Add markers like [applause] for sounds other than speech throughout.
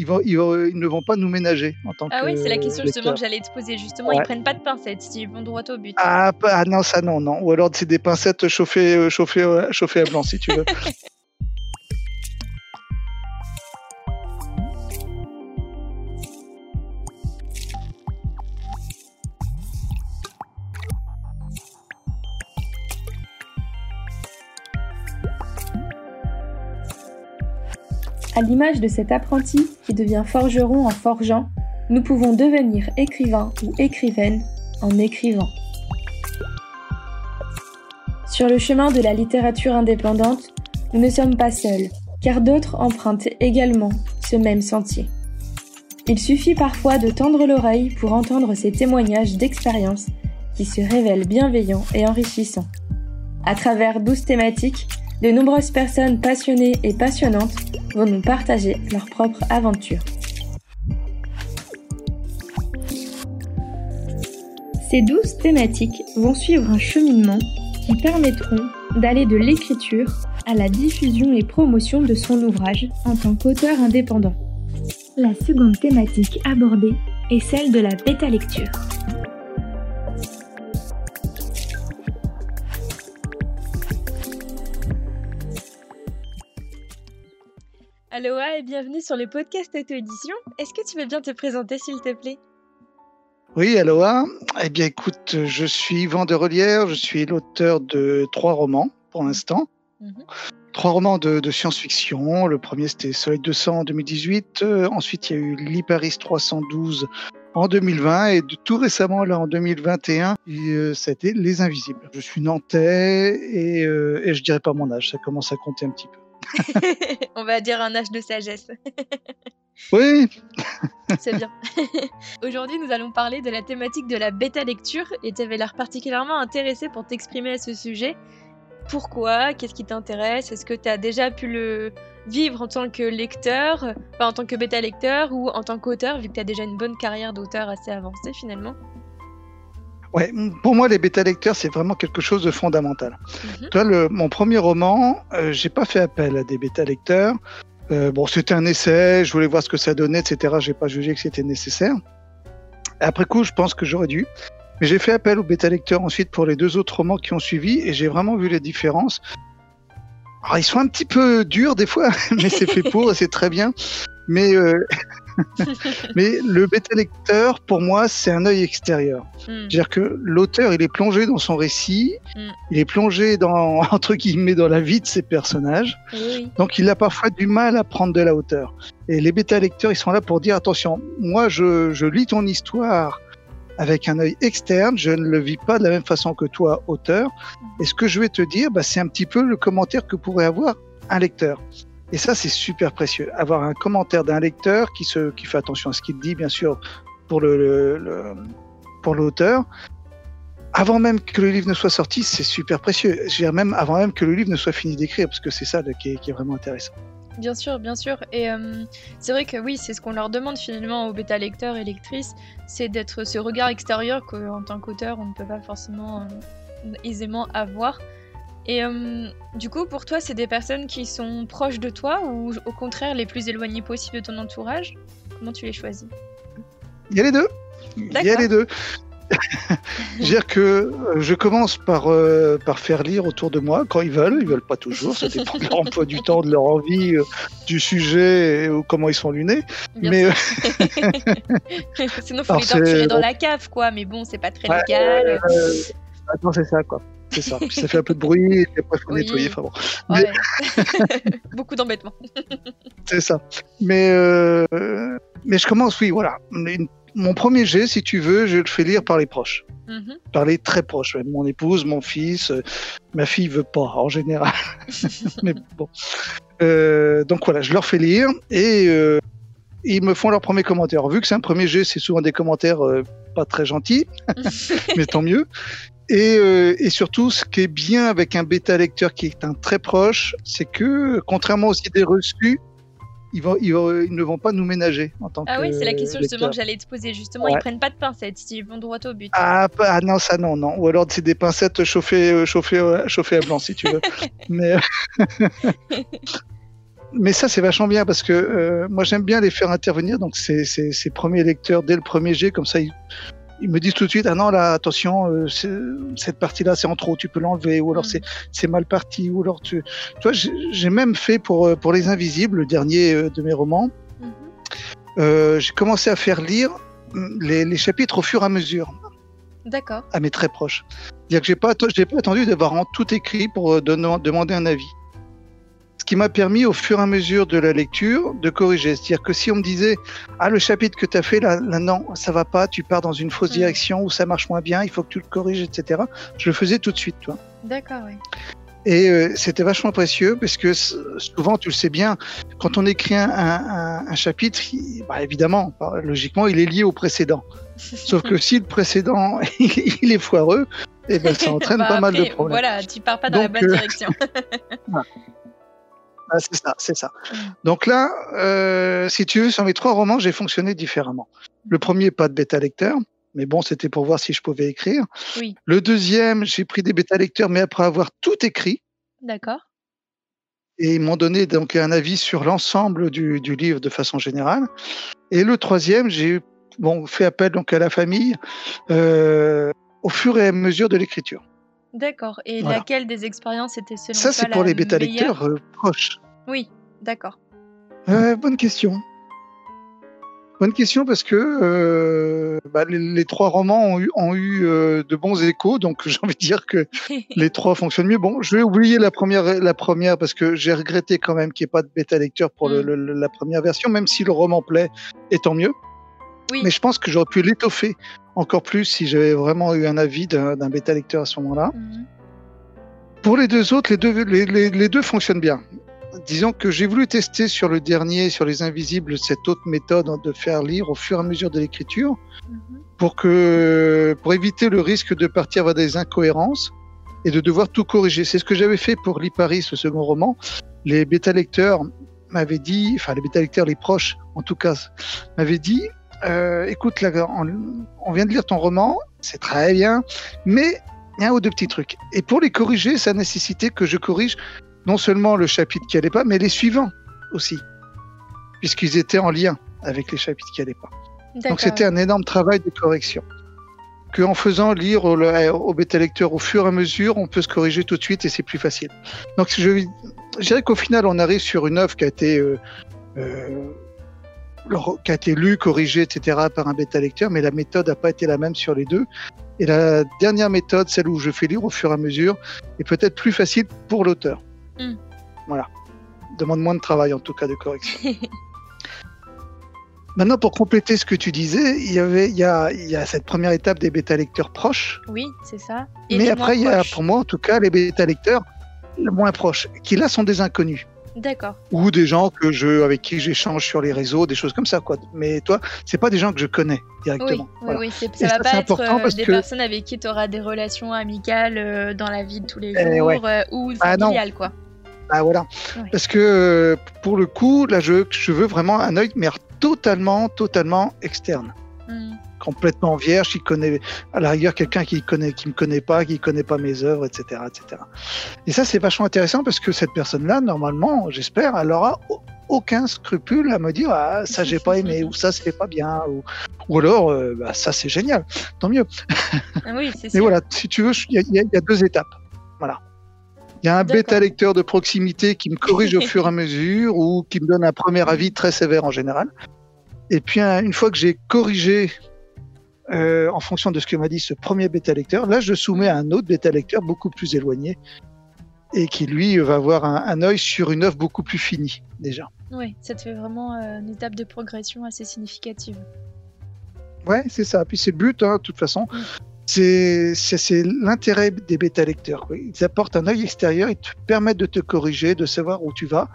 ils, vont, ils, ne vont pas nous ménager en tant ah que. Ah oui, c'est la question justement lecteur. que j'allais te poser. Justement, ils prennent pas de pincettes, ils vont droit au but. Ah, ah non, ça non, non. Ou alors c'est des pincettes chauffées, euh, chauffées, euh, chauffées à blanc si tu veux. [laughs] À l'image de cet apprenti qui devient forgeron en forgeant, nous pouvons devenir écrivain ou écrivaine en écrivant. Sur le chemin de la littérature indépendante, nous ne sommes pas seuls, car d'autres empruntent également ce même sentier. Il suffit parfois de tendre l'oreille pour entendre ces témoignages d'expérience qui se révèlent bienveillants et enrichissants. À travers douze thématiques, de nombreuses personnes passionnées et passionnantes vont nous partager leur propre aventure. Ces douze thématiques vont suivre un cheminement qui permettront d'aller de l'écriture à la diffusion et promotion de son ouvrage en tant qu'auteur indépendant. La seconde thématique abordée est celle de la bêta-lecture. Aloha et bienvenue sur le podcast Auto-édition. Est-ce que tu veux bien te présenter s'il te plaît? Oui, aloha. Eh bien, écoute, je suis Yvan de Relière, je suis l'auteur de trois romans pour l'instant. Mhm. Trois romans de, de science-fiction. Le premier, c'était Soleil 200 en 2018. Euh, ensuite, il y a eu Liparis 312 en 2020. Et de- tout récemment, là, en 2021, et, euh, c'était Les Invisibles. Je suis nantais et, euh, et je dirais pas mon âge. Ça commence à compter un petit peu. [laughs] On va dire un âge de sagesse. Oui, [laughs] C'est bien. [laughs] Aujourd'hui, nous allons parler de la thématique de la bêta lecture et tu avais l'air particulièrement intéressé pour t'exprimer à ce sujet. Pourquoi? Qu'est-ce qui t'intéresse? Est-ce que tu as déjà pu le vivre en tant que lecteur, enfin en tant que bêta lecteur ou en tant qu'auteur, vu que tu as déjà une bonne carrière d'auteur assez avancée finalement? Ouais, pour moi, les bêta-lecteurs, c'est vraiment quelque chose de fondamental. Mhm. Toi, le, mon premier roman, euh, j'ai pas fait appel à des bêta-lecteurs. Euh, bon, c'était un essai, je voulais voir ce que ça donnait, etc. J'ai pas jugé que c'était nécessaire. Après coup, je pense que j'aurais dû. Mais j'ai fait appel aux bêta-lecteurs ensuite pour les deux autres romans qui ont suivi et j'ai vraiment vu les différences. Alors, ils sont un petit peu durs des fois, [laughs] mais c'est fait pour et c'est très bien. Mais, euh, [laughs] mais le bêta-lecteur, pour moi, c'est un œil extérieur. Hmm. C'est-à-dire que l'auteur, il est plongé dans son récit, Mm. il est plongé dans, [laughs] entre guillemets, dans la vie de ses personnages. Oui. Donc, il a parfois du mal à prendre de la hauteur. Et les bêta-lecteurs, ils sont là pour dire, attention, moi, je, je lis ton histoire avec un œil externe, je ne le vis pas de la même façon que toi, auteur. Et ce que je vais te dire, bah, c'est un petit peu le commentaire que pourrait avoir un lecteur. Et ça, c'est super précieux. Avoir un commentaire d'un lecteur qui, se, qui fait attention à ce qu'il dit, bien sûr, pour le, le- pour l'auteur. Avant même que le livre ne soit sorti, c'est super précieux. Je veux dire, même avant même que le livre ne soit fini d'écrire, parce que c'est ça là, qui, est, qui est vraiment intéressant. Bien sûr, bien sûr. Et euh, c'est vrai que oui, c'est ce qu'on leur demande finalement aux bêta lecteurs et lectrices, c'est d'être ce regard extérieur qu'en tant qu'auteur, on ne peut pas forcément euh, aisément avoir. Et euh, du coup, pour toi, c'est des personnes qui sont proches de toi ou au contraire les plus éloignées possible de ton entourage? Comment tu les choisis? Il y a les deux. Il y a les deux. [laughs] Dire que euh, je commence par, euh, par faire lire autour de moi quand ils veulent. Ils veulent pas toujours. Ça dépend de leur [laughs] emploi du temps, de leur envie, euh, du sujet et, ou comment ils sont lunés. Bien Mais euh. [laughs] Sinon, faut Alors, les torturer dans la cave, quoi. Mais bon, c'est pas très Ouais, légal. euh, attends, c'est ça quoi. C'est ça. Puis ça fait un peu de bruit et après faut Oui. nettoyer. Enfin bon, mais- Ouais. [laughs] Beaucoup d'embêtements. [laughs] c'est ça. Mais euh, mais je commence. Oui, voilà. Une- mon premier jet, si tu veux, je le fais lire par les proches. Mhm. par les très proches, même mon épouse, mon fils, euh, ma fille veut pas en général, [laughs] mais bon. Euh, donc voilà, je leur fais lire et euh, ils me font leur premier commentaire. Vu que c'est un premier jet, c'est souvent des commentaires euh, pas très gentils, mais tant mieux. Et, euh, et surtout, ce qui est bien avec un bêta lecteur qui est un très proche, c'est que contrairement aux idées reçues, ils, vont, ils, vont- ils ne vont pas nous ménager en tant Ah que oui, c'est la question justement que j'allais te poser. Justement, Ouais. ils prennent pas de pincettes, ils vont droit au but. Ah, pas- ah non, ça non, non. Ou alors c'est des pincettes chauffées, euh, chauffées, euh, chauffées à blanc si tu veux. [laughs] Mais [laughs] mais ça, c'est vachement bien parce que euh, moi, j'aime bien les faire intervenir. Donc, ces, ces, ces premiers lecteurs dès le premier jet, comme ça, ils, ils me disent tout de suite Ah non, là, attention, euh, cette partie-là, c'est en trop, tu peux l'enlever. Ou alors, Mm. c'est c'est mal parti. Ou alors, tu. Tu vois, j'ai même fait pour, euh, pour Les Invisibles, le dernier euh, de mes romans, Mhm. euh, j'ai commencé à faire lire mm, les, les chapitres au fur et à mesure D'accord. à mes très proches. C'est-à-dire que j'ai pas, j'ai pas attendu d'avoir tout écrit pour demander un avis. Qui m'a permis au fur et à mesure de la lecture de corriger. C'est-à-dire que si on me disait ah le chapitre que tu as fait là, là non ça va pas, tu pars dans une fausse Mm. direction ou ça marche moins bien, il faut que tu le corriges etc. Je le faisais tout de suite toi. D'accord, oui. Et euh, c'était vachement précieux parce que souvent, tu le sais bien, quand on écrit un, un- un chapitre, il- bah, évidemment, bah, logiquement, il est lié au précédent. Sauf que si le précédent [laughs] il est foireux, eh ben, ça entraîne Bah, pas mal de problèmes. Voilà, tu pars pas dans Donc, la bonne euh, direction. [laughs] [laughs] Ah, c'est ça, c'est ça. Mm. Donc là, euh, si tu veux, sur mes trois romans, j'ai fonctionné différemment. Le premier, pas de bêta lecteur, mais bon, c'était pour voir si je pouvais écrire. Oui. Le deuxième, j'ai pris des bêta lecteurs, mais après avoir tout écrit. D'accord. et ils m'ont donné donc un avis sur l'ensemble du, du livre de façon générale. Et le troisième, j'ai bon fait appel donc à la famille euh, au fur et à mesure de l'écriture. D'accord. Et Voilà. laquelle des expériences était selon Ça, c'est pour la les bêta meilleure lecteurs euh, proches. Oui, d'accord. Euh, bonne question. Bonne question parce que euh, bah, les, les trois romans ont eu, ont eu euh, de bons échos, donc [laughs] j'ai envie de dire que [laughs] les trois fonctionnent mieux. Bon, je vais oublier la première, la première parce que j'ai regretté quand même qu'il n'y ait pas de bêta lecteur pour le- Mm. le- la première version, même si le roman plaît, et tant mieux. Oui. Mais je pense que j'aurais pu l'étoffer encore plus si j'avais vraiment eu un avis d'un d'un bêta lecteur à ce moment-là. Mhm. Pour les deux autres, les deux, les, les- les deux fonctionnent bien. Disons que j'ai voulu tester sur le dernier, sur les invisibles, cette autre méthode de faire lire au fur et à mesure de l'écriture Mhm. pour que pour éviter le risque de partir vers des incohérences et de devoir tout corriger. C'est ce que j'avais fait pour Liparis, le second roman. Les bêta lecteurs m'avaient dit, enfin les bêta lecteurs, les proches en tout cas, m'avaient dit, euh, écoute, là, on, on vient de lire ton roman, c'est très bien, mais il y a un ou deux petits trucs. Et pour les corriger, ça nécessitait que je corrige non seulement le chapitre qui allait pas, mais les suivants aussi, puisqu'ils étaient en lien avec les chapitres qui allaient pas. Donc c'était un énorme travail de correction. Que en faisant lire au, au bêta lecteur au fur et à mesure, on peut se corriger tout de suite et c'est plus facile. Donc je, je dirais qu'au final, on arrive sur une œuvre qui a été euh, euh, qui a été lue, corrigée, etc. par un bêta lecteur, mais la méthode n'a pas été la même sur les deux. Et la dernière méthode, celle où je fais lire au fur et à mesure, est peut-être plus facile pour l'auteur. Mm. Voilà. Demande moins de travail en tout cas de correction. [laughs] Maintenant, pour compléter ce que tu disais, il y avait, il y a, il y a cette première étape des bêta lecteurs proches, Oui, c'est ça. mais après, il y a, pour moi, en tout cas, les bêta lecteurs les moins proches, qui là sont des inconnus D'accord. ou des gens que je, avec qui j'échange sur les réseaux, des choses comme ça, quoi. Mais toi, c'est pas des gens que je connais directement. oui, Voilà. oui, c'est- Et ça va ça, pas être important euh, parce des que- personnes avec qui tu auras des relations amicales euh, dans la vie de tous les Eh jours ouais. euh, ou Ah familiales, quoi. Ah, voilà. Ouais. Parce que euh, pour le coup, là, je, je veux vraiment un œil, mais totalement, totalement externe. Complètement vierge, qui connaît à la rigueur quelqu'un qui connaît, qui me connaît pas, qui connaît pas mes œuvres, etc., etc. Et ça, c'est vachement intéressant parce que cette personne-là, normalement, j'espère, elle aura au- aucun scrupule à me dire ah ça j'ai pas aimé ou ça c'est pas bien ou, ou alors euh, bah, ça c'est génial, tant mieux. Ah oui, [laughs] Mais sûr. voilà, si tu veux, il y, a- y y deux étapes. Voilà. Il y a un bêta lecteur de proximité qui me corrige au [laughs] fur et à mesure ou qui me donne un premier avis très sévère en général. Et puis un- une fois que j'ai corrigé euh, en fonction de ce que m'a dit ce premier bêta lecteur, là je soumets à un autre bêta lecteur beaucoup plus éloigné et qui lui va avoir un, un œil sur une œuvre beaucoup plus finie déjà. Oui, ça te fait vraiment euh, une étape de progression assez significative. Ouais, c'est ça. Puis c'est le but, hein, de toute façon. C'est l'intérêt des bêta lecteurs. Ils apportent un œil extérieur, ils te permettent de te corriger, de savoir où tu vas.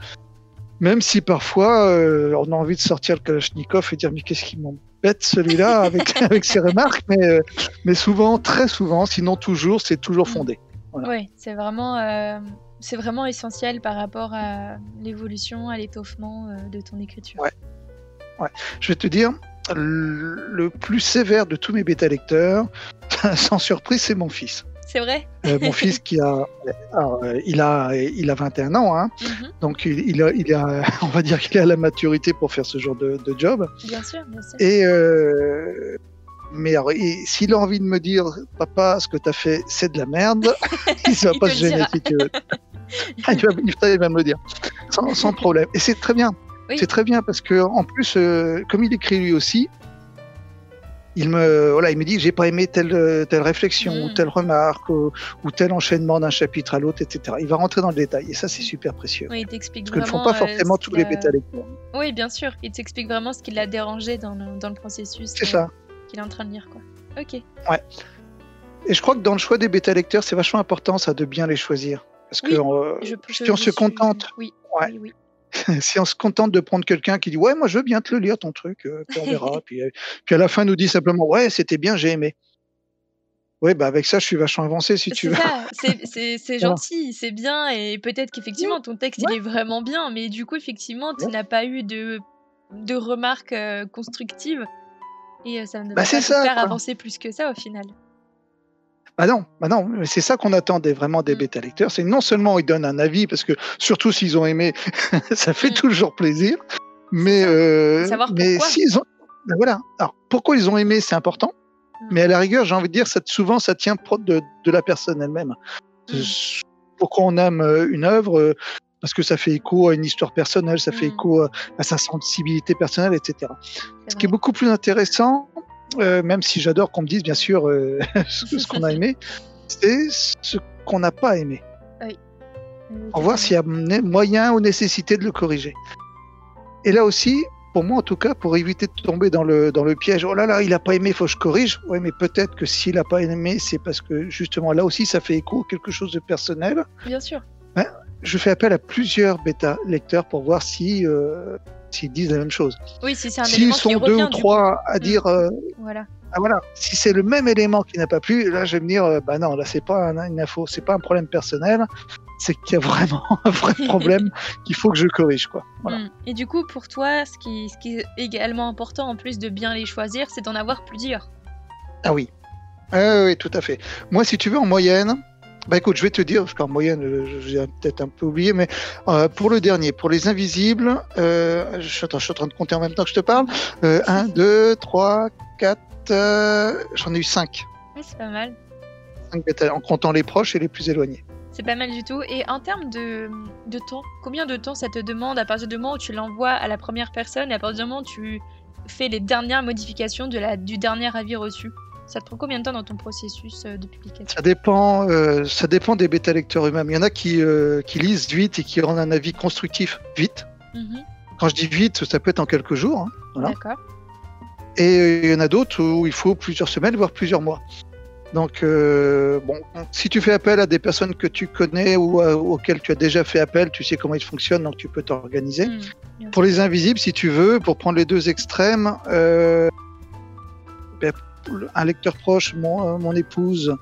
Même si parfois euh, on a envie de sortir le Kalachnikov et dire mais qu'est-ce qui m'embête celui-là avec, [laughs] avec ses remarques, mais, euh, mais souvent, très souvent, sinon toujours, c'est toujours fondé. Voilà. Oui, c'est vraiment, euh, c'est vraiment essentiel par rapport à l'évolution, à l'étoffement euh, de ton écriture. Ouais. Je vais te dire, le le plus sévère de tous mes bêta lecteurs, [laughs] sans surprise, c'est mon fils. C'est vrai Euh, mon [laughs] fils qui a, alors, euh, il a, il a 21 ans, hein, Mhm. donc il, il a, il a, [laughs] on va dire qu'il a la maturité pour faire ce genre de, de job. Bien sûr, bien sûr. Et euh, mais s'il a envie de me dire, papa, ce que tu as fait, c'est de la merde, [laughs] il ne va pas se gêner dira. si tu veux. Ah, il, va, il va me le dire, sans, sans problème. Et c'est très bien. Oui. C'est très bien parce que en plus, euh, comme il écrit lui aussi, il me, voilà, il me dit, j'ai pas aimé telle, euh, telle réflexion, ou telle remarque, ou, ou tel enchaînement d'un chapitre à l'autre, etc. Il va rentrer dans le détail. Et ça, c'est super précieux. Oui, il t'explique Ce que ne font pas euh, forcément tous les bêta lecteurs. Oui, bien sûr. Il t'explique vraiment ce qui l'a dérangé dans le, dans le processus C'est euh, ça. qu'il est en train de lire, quoi. Ok. Et je crois que dans le choix des bêta lecteurs, c'est vachement important, ça, de bien les choisir. Parce que Oui, euh, Je, si on se contente. Ouais. oui. [laughs] si on se contente de prendre quelqu'un qui dit ouais moi je veux bien te le lire ton truc euh, puis on verra [laughs] puis, euh, puis à la fin nous dit simplement ouais c'était bien j'ai aimé ouais bah avec ça je suis vachement avancé si tu veux c'est- gentil, c'est bien, et peut-être qu'effectivement ton texte il est vraiment bien, mais du coup, effectivement, tu Ouais. n'as pas eu de, de remarques euh, constructives, et ça ne va Bah, pas te ça, faire quoi. avancer plus que ça au final. Bah non bah non c'est ça qu'on attend des, vraiment des Mm. bêta lecteurs c'est non seulement ils donnent un avis parce que surtout s'ils ont aimé [laughs] ça fait Mm. toujours plaisir mais euh, Savoir mais pourquoi. s'ils ont bah voilà alors pourquoi ils ont aimé c'est important Mm. mais à la rigueur j'ai envie de dire ça, souvent ça tient de, de la personne elle-même pourquoi on aime euh, une œuvre euh, parce que ça fait écho à une histoire personnelle, ça fait écho à, à sa sensibilité personnelle, etc. Ce qui est beaucoup plus intéressant, euh, même si j'adore qu'on me dise bien sûr euh, [laughs] ce qu'on a aimé, c'est ce qu'on n'a pas aimé. Oui, Pour voir s'il y a moyen ou nécessité de le corriger. Et là aussi, pour moi en tout cas, pour éviter de tomber dans le, dans le piège, oh là là, il n'a pas aimé, il faut que je corrige. Oui, mais peut-être que s'il n'a pas aimé, c'est parce que justement là aussi, ça fait écho à quelque chose de personnel. Bien sûr. je fais appel à plusieurs bêta lecteurs pour voir si euh, s'ils disent la même chose. Oui, si c'est un S'ils qui sont revient deux ou trois à Mm. dire euh, coup. Voilà. ah voilà, si c'est le même élément qui n'a pas plu, là je vais me dire euh, bah non, là c'est pas un- une info, c'est pas un problème personnel, c'est qu'il y a vraiment [laughs] un vrai problème qu'il faut que je corrige quoi. Voilà. Mm. Et du coup, pour toi, ce qui, ce qui est également important, en plus de bien les choisir, c'est d'en avoir plusieurs. Ah oui. Ah oui, tout à fait. Moi, si tu veux, en moyenne, bah écoute, je vais te dire, parce qu'en moyenne, euh, j'ai peut-être un peu oublié, mais euh, pour le dernier, pour les invisibles, euh, je, suis, attends, je suis en train de compter en même temps que je te parle. Euh, 1, 2, 3, 4, j'en ai eu 5. Ouais, c'est pas mal. en comptant les proches et les plus éloignés. C'est pas mal du tout. Et en termes de, de temps, combien de temps ça te demande à partir du moment où tu l'envoies à la première personne et à partir du moment où tu fais les dernières modifications de la, du dernier avis reçu? Ça te prend combien de temps dans ton processus euh, de publication Ça dépend, euh, ça dépend des bêta lecteurs eux-mêmes. Il y en a qui, euh, qui lisent vite et qui rendent un avis constructif vite. Mhm, Quand je dis vite, ça peut être en quelques jours. hein. Voilà. D'accord. Et il y en a d'autres où il faut plusieurs semaines, voire plusieurs mois. Donc, euh, bon, si tu fais appel à des personnes que tu connais ou auxquelles tu as déjà fait appel, tu sais comment ils fonctionnent, donc tu peux t'organiser. Bien Pour les invisibles, si tu veux, pour prendre les deux extrêmes, euh, ben, un lecteur proche, mon, euh, mon épouse,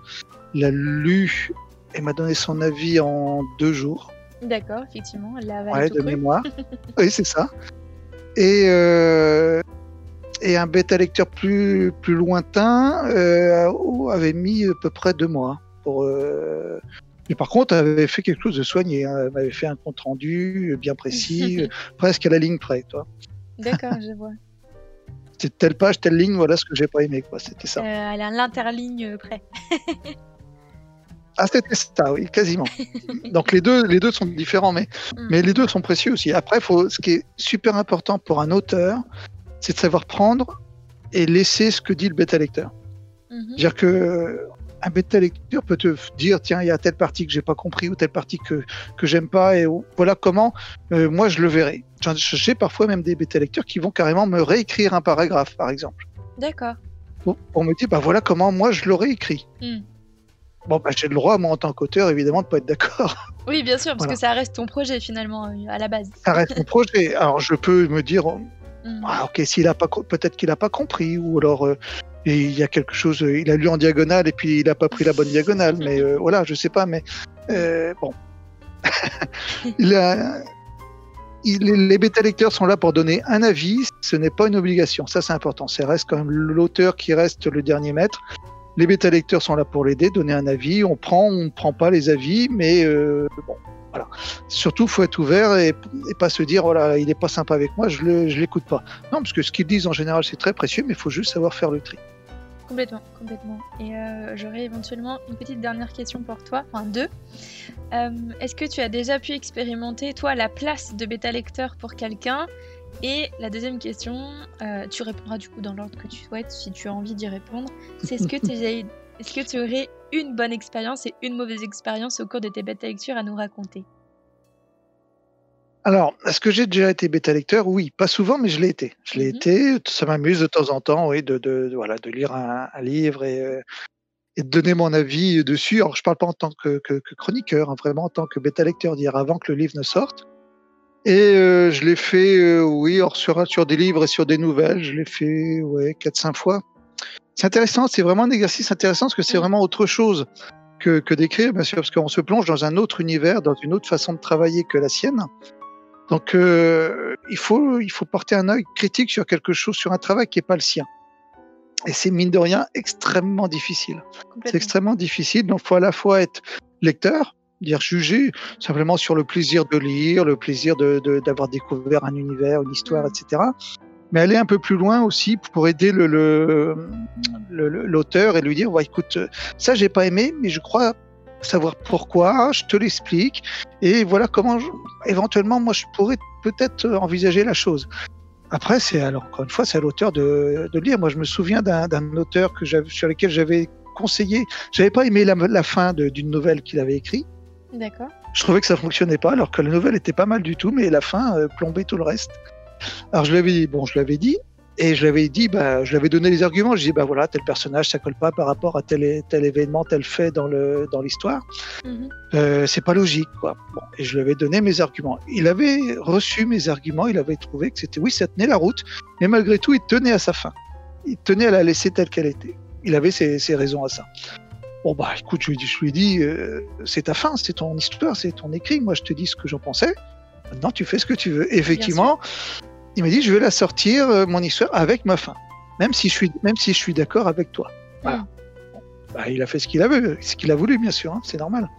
l'a lu et m'a donné son avis en deux jours. D'accord, effectivement, elle l'a Ouais, de cru. mémoire. [laughs] oui, c'est ça. Et, euh, et un bêta lecteur plus, plus lointain euh, avait mis à peu près deux mois. Pour, euh, Mais par contre, elle avait fait quelque chose de soigné. hein. Elle m'avait fait un compte rendu bien précis, euh, [laughs] presque à la ligne près. Toi. D'accord, je vois. C'est telle page, telle ligne, voilà ce que j'ai pas aimé. Quoi. C'était ça. Euh, elle a l'interligne près. [laughs] Ah, c'était ça, oui, quasiment. [laughs] Donc les deux, les deux sont différents, mais, Mm. mais les deux sont précieux aussi. Après, faut, ce qui est super important pour un auteur, c'est de savoir prendre et laisser ce que dit le bêta lecteur. Mhm. C'est-à-dire que un bêta lecteur peut te dire tiens, il y a telle partie que j'ai pas compris ou telle partie que, que j'aime pas et voilà comment euh, moi je le verrai. J'ai parfois même des bêta lecteurs qui vont carrément me réécrire un paragraphe, par exemple, D'accord. pour, pour me dire bah voilà comment moi je l'aurais écrit. Mm. Bon, bah, j'ai le droit, moi, en tant qu'auteur, évidemment, de pas être d'accord. [laughs] Oui, bien sûr, parce Voilà. que ça reste ton projet finalement euh, à la base. Ça reste mon projet. Alors, je peux me dire, Mm. ah, ok, s'il a pas, co- peut-être qu'il a pas compris, ou alors euh, il y a quelque chose, euh, il a lu en diagonale et puis il a pas pris la bonne diagonale, mais euh, voilà, je sais pas, mais euh, bon. [laughs] les bêta lecteurs sont là pour donner un avis, ce n'est pas une obligation, ça c'est important. Ça reste quand même l'auteur qui reste le dernier maître. Les bêta lecteurs sont là pour l'aider, donner un avis. On prend, on ne prend pas les avis, mais euh, bon, voilà. Surtout, faut être ouvert et, et, pas se dire, voilà, il est pas sympa avec moi, je je l'écoute pas. Non, parce que ce qu'ils disent en général, c'est très précieux, mais il faut juste savoir faire le tri. Complètement, complètement. Et euh, j'aurais éventuellement une petite dernière question pour toi, enfin deux. Euh, Est-ce que tu as déjà pu expérimenter, toi, la place de bêta lecteur pour quelqu'un? Et la deuxième question, euh, tu répondras du coup dans l'ordre que tu souhaites, si tu as envie d'y répondre. C'est est-ce que, est -ce que tu aurais une bonne expérience et une mauvaise expérience au cours de tes bêta lectures à nous raconter? Alors, est-ce que j'ai déjà été bêta lecteur? Oui, pas souvent, mais je l'ai été. Je l'ai mmh été. Ça m'amuse de temps en temps, oui, de, de, de voilà, de lire un, un livre et, euh, et, de donner mon avis dessus. Alors, je parle pas en tant que, que, que chroniqueur, hein, vraiment en tant que bêta lecteur, dire avant que le livre ne sorte. Et euh, je l'ai fait, euh, oui, or sur, sur des livres et sur des nouvelles, je l'ai fait, ouais, 4-5 fois. C'est intéressant, c'est vraiment un exercice intéressant parce que c'est mmh. vraiment autre chose que, que d'écrire, bien sûr, parce qu'on se plonge dans un autre univers, dans une autre façon de travailler que la sienne. Donc, euh, il, faut, il faut porter un œil critique sur quelque chose, sur un travail qui n'est pas le sien. Et c'est mine de rien extrêmement difficile. C'est extrêmement difficile. Donc, il faut à la fois être lecteur, dire juger simplement sur le plaisir de lire, le plaisir d'avoir de, découvert un univers, une histoire, etc. Mais aller un peu plus loin aussi pour aider l'auteur le, le, et lui dire, ouais, écoute, ça j'ai pas aimé, mais je crois savoir pourquoi, je te l'explique, et voilà comment éventuellement moi je pourrais peut-être envisager la chose. Après, c'est alors encore une fois, c'est à l'auteur de, de, lire. Moi, je me souviens d'un auteur que sur lequel j'avais conseillé. J'avais pas aimé la, la fin d'une nouvelle qu'il avait écrite. D'accord. Je trouvais que ça fonctionnait pas, alors que la nouvelle était pas mal du tout, mais la fin euh, plombait tout le reste. Alors je l'avais dit, bon, je l'avais dit, et je l'avais dit, bah, je l'avais donné les arguments. Je dis, bah voilà, tel personnage, ça colle pas par rapport à tel, tel événement, tel fait dans le dans l'histoire. Mm-hmm. euh, c'est pas logique, quoi. Bon, et je lui avais donné mes arguments. Il avait reçu mes arguments. Il avait trouvé que c'était oui, ça tenait la route, mais malgré tout, il tenait à sa fin. Il tenait à la laisser telle qu'elle était. Il avait ses, ses, raisons à ça. Bon bah écoute, je lui dis, je lui dis, euh, c'est ta fin, c'est ton histoire, c'est ton écrit. Moi, je te dis ce que j'en pensais. Maintenant, tu fais ce que tu veux. Effectivement il m'a dit, je vais la sortir, euh, mon histoire, avec ma fin. Même si je suis, même si je suis d'accord avec toi. Voilà. Mm. Bah, il a fait ce qu'il a voulu, ce qu'il a voulu, bien sûr. Hein, c'est normal.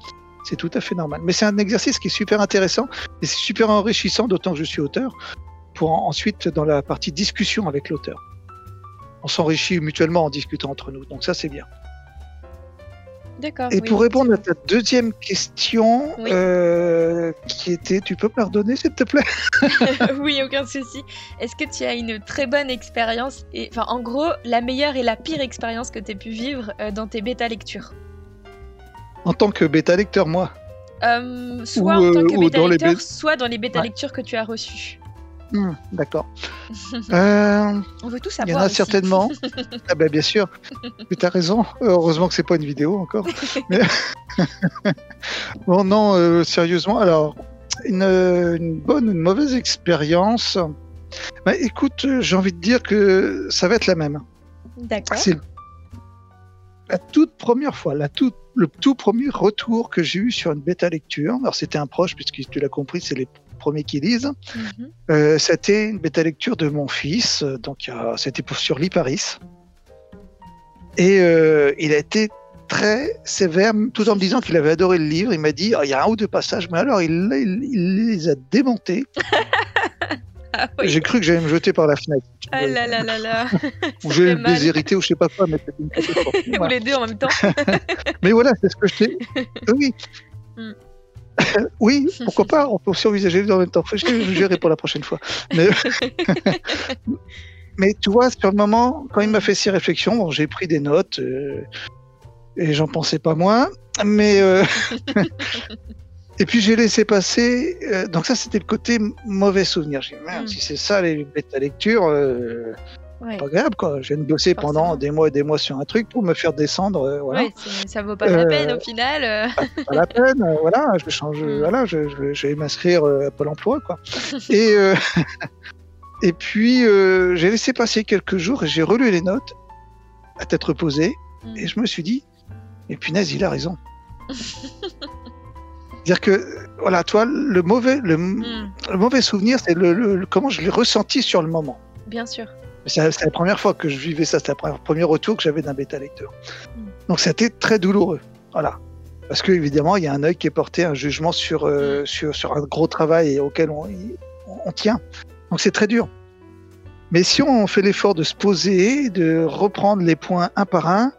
C'est tout à fait normal. Mais c'est un exercice qui est super intéressant et c'est super enrichissant, d'autant que je suis auteur, pour en, ensuite, dans la partie discussion avec l'auteur. On s'enrichit mutuellement en discutant entre nous. Donc ça, c'est bien. D'accord. Et pour répondre à ta deuxième question, euh, qui était, tu peux pardonner s'il te plaît? [laughs] [laughs] Oui, aucun souci. Est-ce que tu as une très bonne expérience et, enfin, en gros, la meilleure et la pire expérience que tu as pu vivre euh, dans tes bêta lectures? En tant que bêta lecteur, moi? Euh, Soit en tant que bêta lecteur, soit dans les bêta lectures que tu as reçues. Hmm, d'accord. [laughs] Euh, On veut tout savoir. Il y en a certainement. [laughs] ah ben bien sûr. tu as raison. Heureusement que c'est pas une vidéo encore. Mais... [laughs] bon non, euh, sérieusement. Alors une, une, bonne, une mauvaise expérience. Bah, écoute, j'ai envie de dire que ça va être la même. D'accord. C'est la toute première fois, la toute, le tout premier retour que j'ai eu sur une bêta lecture. Alors c'était un proche, puisque tu l'as compris, c'est les premiers qui lisent. Mhm. Euh, c'était une bêta lecture de mon fils, donc c'était sur l'Iparis. Et euh, il a été très sévère, tout en me disant qu'il avait adoré le livre. Il m'a dit, oh, il y a un ou deux passages, mais alors il, il, les a démontés. [laughs] ah, oui. J'ai cru que j'allais me jeter par la fenêtre. Ah là là là là. [laughs] ou j'ai déshérité ou je sais pas quoi, mais une [laughs] Ou les deux en même temps. mais voilà, c'est ce que je t'ai. Oui. Mm. [laughs] oui, pourquoi pas On peut aussi envisager les deux en même temps. Je vais gérer pour la prochaine fois? Mais... [laughs] Mais tu vois, sur le moment, quand il m'a fait ces réflexions, bon, j'ai pris des notes euh, et j'en pensais pas moins. Mais euh... [laughs] et puis j'ai laissé passer. Euh, donc ça, c'était le côté mauvais souvenir. J'ai dit, merde, mm. si c'est ça les bêta lecture, euh, ouais. pas grave quoi. Je viens de bosser Forcément. pendant des mois et des mois sur un truc pour me faire descendre. Euh, voilà. Ouais, ça vaut pas la peine au final. Pas, pas la peine. voilà, je vais changer. Mm. Voilà, je, je, je vais m'inscrire à Pôle Emploi quoi. [laughs] et [laughs] Et puis, euh, j'ai laissé passer quelques jours et j'ai relu les notes à tête reposée. Mm. Et je me suis dit, mais punaise, il a raison. [laughs] dire que, voilà, toi, le mauvais, le, mm. le mauvais souvenir, c'est le, le, comment je l'ai ressenti sur le moment. Bien sûr. C'est la première fois que je vivais ça, c'était le premier retour que j'avais d'un bêta lecteur. Mm. Donc c'était très douloureux. Voilà. Parce qu'évidemment, il y a un œil qui est porté, un jugement sur, euh, mm. sur, sur, un gros travail auquel on, on tient. Donc c'est très dur. Mais si on fait l'effort de se poser, de reprendre les points un par un,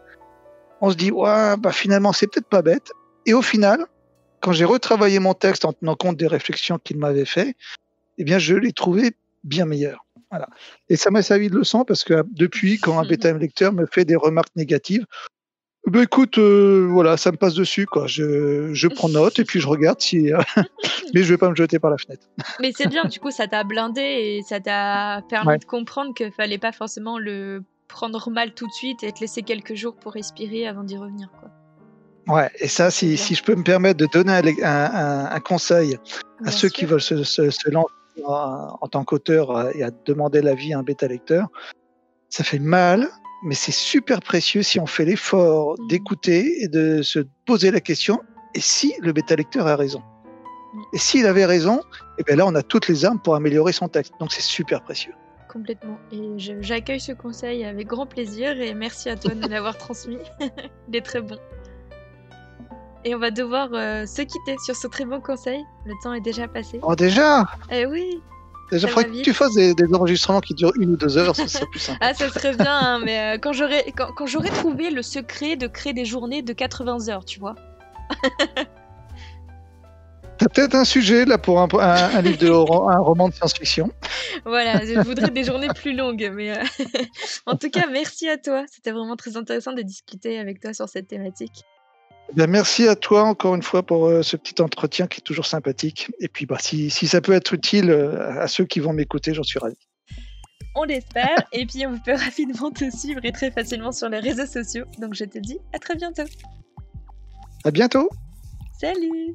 on se dit, ouais, bah finalement, c'est peut-être pas bête. Et au final, quand j'ai retravaillé mon texte en tenant compte des réflexions qu'il m'avait fait, eh bien, je l'ai trouvé bien meilleur. Voilà. Et ça m'a servi de leçon parce que depuis, quand un [laughs] bêta lecteur me fait des remarques négatives, ben écoute, euh, voilà, ça me passe dessus, quoi. Je, je prends note et puis je regarde si. Euh, [laughs] mais je vais pas me jeter par la fenêtre. mais c'est bien, du coup, ça t'a blindé et ça t'a permis de comprendre qu'il fallait pas forcément le prendre mal tout de suite et te laisser quelques jours pour respirer avant d'y revenir, quoi. Ouais, et ça, si, si, je peux me permettre de donner un, un, conseil à ceux qui veulent se, se, lancer en, en tant qu'auteur euh, et à demander l'avis à un bêta lecteur, ça fait mal, mais c'est super précieux si on fait l'effort mmh. d'écouter et de se poser la question et si le bêta lecteur a raison? Et s'il avait raison, et eh bien là on a toutes les armes pour améliorer son texte. Donc c'est super précieux. Complètement. Et j'accueille ce conseil avec grand plaisir et merci à toi de l'avoir transmis. [laughs] Il est très bon. Et on va devoir euh, se quitter sur ce très bon conseil. Le temps est déjà passé. Oh déjà Eh oui Déjà, faudrait que tu fasses des, enregistrements qui durent une ou deux heures, ça serait plus simple. [laughs] ah, ça serait bien, hein, mais euh, quand j'aurais quand, j'aurais trouvé le secret de créer des journées de 80 heures, tu vois. [laughs] T'as peut-être un sujet là pour un, un, livre de un roman de science-fiction. Voilà, je voudrais des journées plus longues, mais euh, [laughs] en tout cas, merci à toi. C'était vraiment très intéressant de discuter avec toi sur cette thématique. Ben, merci à toi encore une fois pour euh, ce petit entretien qui est toujours sympathique. Et puis bah, si, si ça peut être utile euh, à ceux qui vont m'écouter, j'en suis ravi. On l'espère. et puis on peut [laughs] rapidement te suivre et très facilement sur les réseaux sociaux. Donc je te dis à très bientôt. À bientôt. Salut